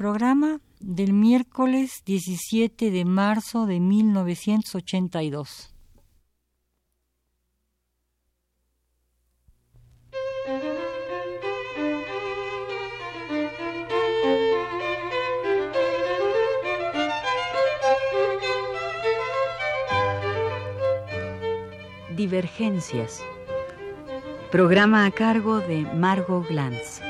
Programa del miércoles 17 de marzo de 1982. Divergencias. Programa a cargo de Margot Glantz.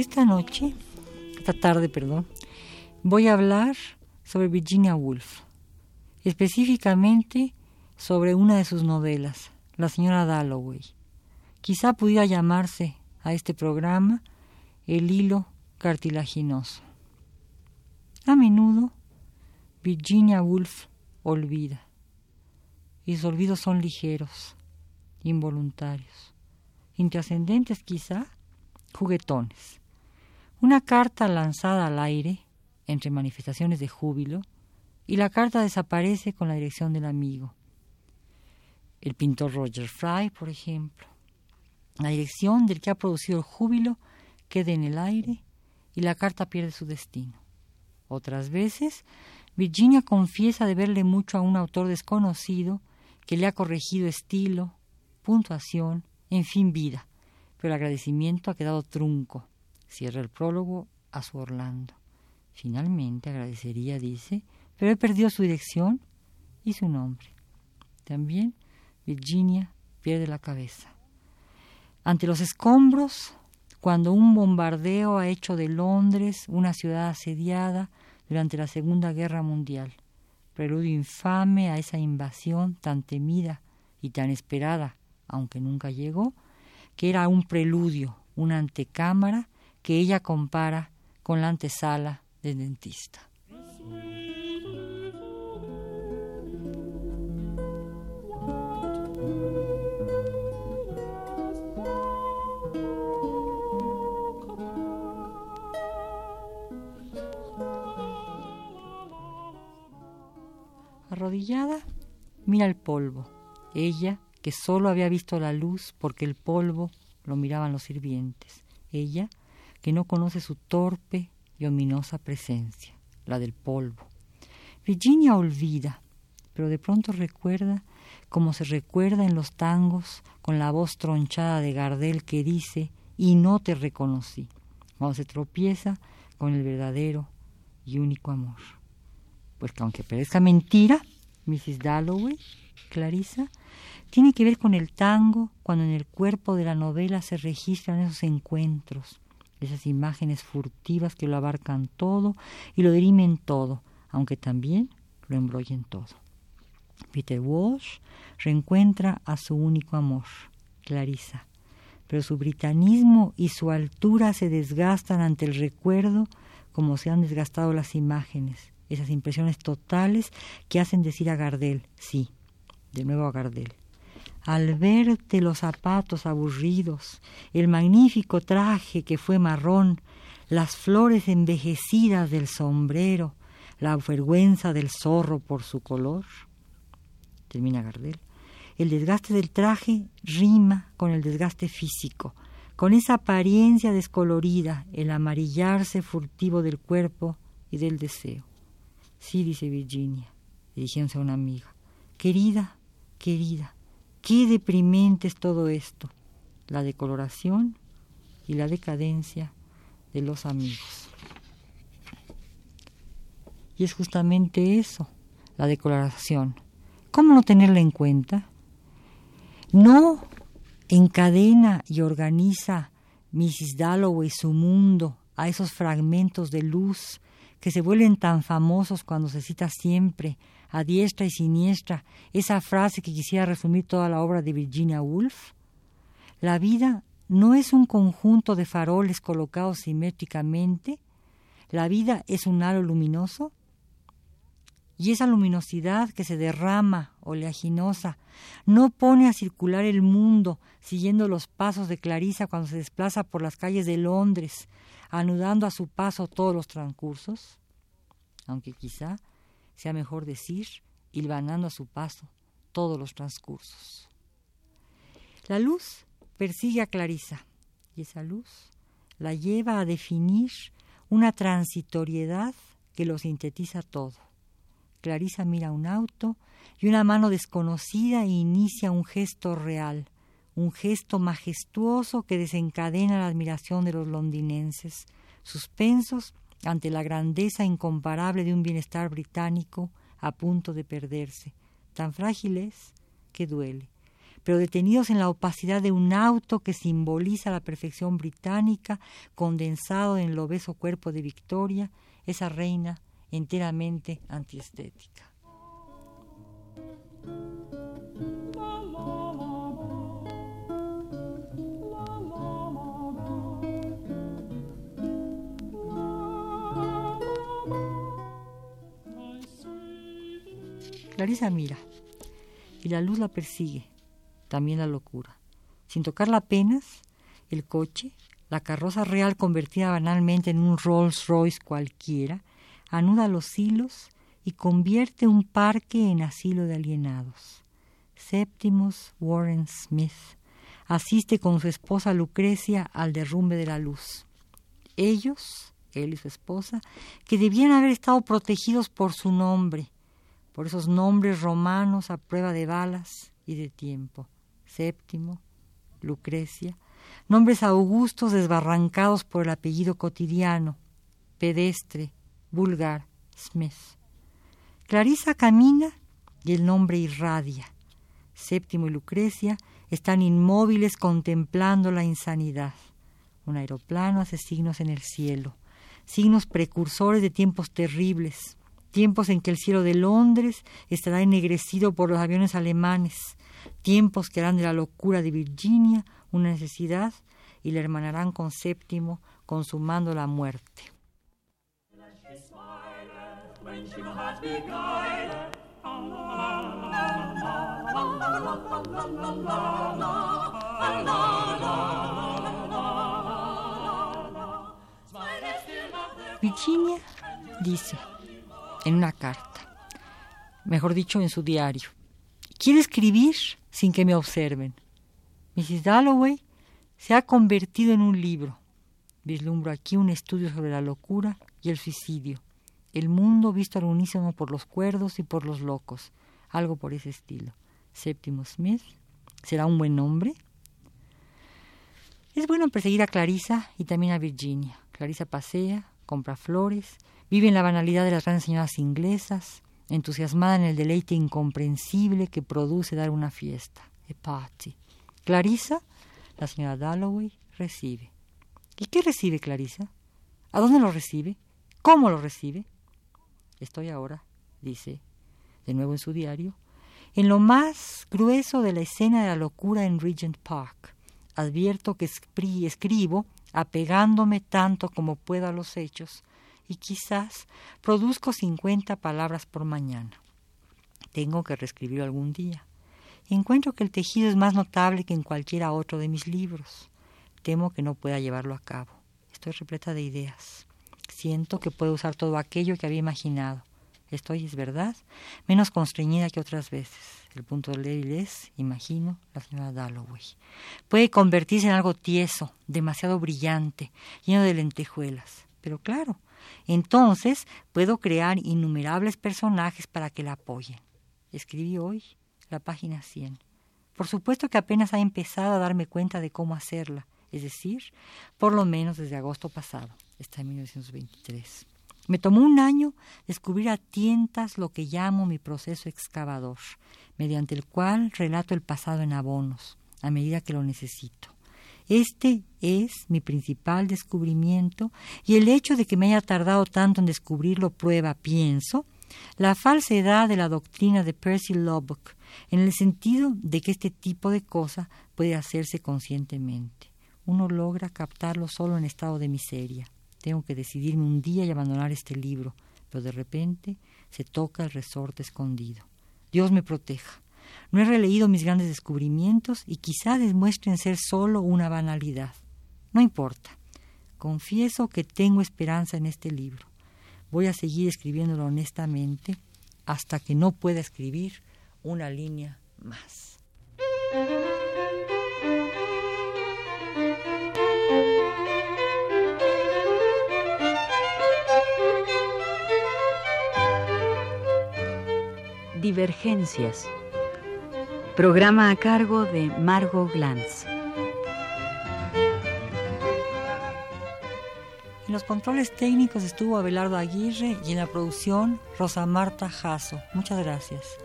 Esta noche, esta tarde, perdón, voy a hablar sobre Virginia Woolf, específicamente sobre una de sus novelas, La señora Dalloway. Quizá pudiera llamarse a este programa El hilo cartilaginoso. A menudo, Virginia Woolf olvida, y sus olvidos son ligeros, involuntarios, intrascendentes quizá, juguetones. Una carta lanzada al aire, entre manifestaciones de júbilo, y la carta desaparece con la dirección del amigo. El pintor Roger Fry, por ejemplo. La dirección del que ha producido el júbilo queda en el aire y la carta pierde su destino. Otras veces, Virginia confiesa deberle mucho a un autor desconocido que le ha corregido estilo, puntuación, en fin, vida, pero el agradecimiento ha quedado trunco Cierra el prólogo a su Orlando. Finalmente agradecería, dice, pero he perdido su dirección y su nombre. También Virginia pierde la cabeza. Ante los escombros, cuando un bombardeo ha hecho de Londres una ciudad asediada durante la Segunda Guerra Mundial, preludio infame a esa invasión tan temida y tan esperada, aunque nunca llegó, que era un preludio, una antecámara que ella compara con la antesala del dentista. Arrodillada, mira el polvo. Ella, que solo había visto la luz porque el polvo lo miraban los sirvientes. Ella, que no conoce su torpe y ominosa presencia, la del polvo. Virginia olvida, pero de pronto recuerda como se recuerda en los tangos con la voz tronchada de Gardel que dice y no te reconocí, cuando se tropieza con el verdadero y único amor. Pues que aunque parezca mentira, Mrs. Dalloway, Clarissa, tiene que ver con el tango cuando en el cuerpo de la novela se registran esos encuentros, esas imágenes furtivas que lo abarcan todo y lo dirimen todo, aunque también lo embrollen todo. Peter Walsh reencuentra a su único amor, Clarissa, pero su britanismo y su altura se desgastan ante el recuerdo como se han desgastado las imágenes, esas impresiones totales que hacen decir a Gardel, sí, de nuevo a Gardel, al verte los zapatos aburridos, el magnífico traje que fue marrón, las flores envejecidas del sombrero, la vergüenza del zorro por su color. Termina Gardel. El desgaste del traje rima con el desgaste físico, con esa apariencia descolorida, el amarillarse furtivo del cuerpo y del deseo. Sí, dice Virginia, dirigiéndose a una amiga. Querida, querida, Qué deprimente es todo esto, la decoloración y la decadencia de los amigos. Y es justamente eso, la decoloración. ¿Cómo no tenerla en cuenta? No encadena y organiza Mrs. Dalloway su mundo a esos fragmentos de luz que se vuelven tan famosos cuando se cita siempre a diestra y siniestra esa frase que quisiera resumir toda la obra de Virginia Woolf? La vida no es un conjunto de faroles colocados simétricamente, la vida es un halo luminoso, y esa luminosidad que se derrama oleaginosa no pone a circular el mundo siguiendo los pasos de Clarisa cuando se desplaza por las calles de Londres, anudando a su paso todos los transcursos, aunque quizá sea mejor decir, hilvanando a su paso todos los transcursos. La luz persigue a Clarisa y esa luz la lleva a definir una transitoriedad que lo sintetiza todo. Clarisa mira un auto y una mano desconocida inicia un gesto real, un gesto majestuoso que desencadena la admiración de los londinenses, suspensos ante la grandeza incomparable de un bienestar británico a punto de perderse. Tan frágil es que duele. Pero detenidos en la opacidad de un auto que simboliza la perfección británica, condensado en el obeso cuerpo de Victoria, esa reina enteramente antiestética. Clarisa mira y la luz la persigue, también la locura. Sin tocarla apenas, el coche, la carroza real convertida banalmente en un Rolls Royce cualquiera, anuda los hilos y convierte un parque en asilo de alienados. Séptimos Warren Smith asiste con su esposa Lucrecia al derrumbe de la luz. Ellos, él y su esposa, que debían haber estado protegidos por su nombre, por esos nombres romanos a prueba de balas y de tiempo. Séptimo, Lucrecia, nombres augustos desbarrancados por el apellido cotidiano, pedestre, vulgar, Smith. Clarisa camina y el nombre irradia. Séptimo y Lucrecia están inmóviles contemplando la insanidad. Un aeroplano hace signos en el cielo, signos precursores de tiempos terribles, tiempos en que el cielo de Londres estará ennegrecido por los aviones alemanes, tiempos que harán de la locura de Virginia una necesidad y la hermanarán con Séptimo, consumando la muerte. Virginia dice, en una carta, mejor dicho, en su diario. Quiere escribir sin que me observen. Mrs. Dalloway se ha convertido en un libro. Vislumbro aquí un estudio sobre la locura y el suicidio. El mundo visto al unísono por los cuerdos y por los locos. Algo por ese estilo. Séptimo Smith. ¿Será un buen nombre? Es bueno perseguir a Clarisa y también a Virginia. Clarisa pasea, compra flores, Vive en la banalidad de las grandes señoras inglesas, entusiasmada en el deleite incomprensible que produce dar una fiesta. A party. Clarisa, la señora Dalloway, recibe. ¿Y qué recibe Clarisa? ¿A dónde lo recibe? ¿Cómo lo recibe? Estoy ahora, dice, de nuevo en su diario, en lo más grueso de la escena de la locura en Regent Park. Advierto que escribo apegándome tanto como puedo a los hechos, y quizás produzco 50 palabras por mañana. Tengo que reescribir algún día. Encuentro que el tejido es más notable que en cualquiera otro de mis libros. Temo que no pueda llevarlo a cabo. Estoy repleta de ideas. Siento que puedo usar todo aquello que había imaginado. Estoy, es verdad, menos constreñida que otras veces. El punto débil es, imagino, la señora Dalloway. Puede convertirse en algo tieso, demasiado brillante, lleno de lentejuelas. Pero claro, entonces puedo crear innumerables personajes para que la apoyen. Escribí hoy la página 100. Por supuesto que apenas ha empezado a darme cuenta de cómo hacerla, es decir, por lo menos desde agosto pasado, está en 1923. Me tomó un año descubrir a tientas lo que llamo mi proceso excavador, mediante el cual relato el pasado en abonos, a medida que lo necesito. Este es mi principal descubrimiento y el hecho de que me haya tardado tanto en descubrirlo prueba, pienso, la falsedad de la doctrina de Percy Lubbock, en el sentido de que este tipo de cosa puede hacerse conscientemente. uno logra captarlo solo en estado de miseria. Tengo que decidirme un día y abandonar este libro, pero de repente se toca el resorte escondido. Dios me proteja. No he releído mis grandes descubrimientos y quizá demuestren ser solo una banalidad. No importa. Confieso que tengo esperanza en este libro. Voy a seguir escribiéndolo honestamente hasta que no pueda escribir una línea más. Divergencias. Programa a cargo de Margot Glantz. En los controles técnicos estuvo Abelardo Aguirre y en la producción Rosa Marta Jasso. Muchas gracias.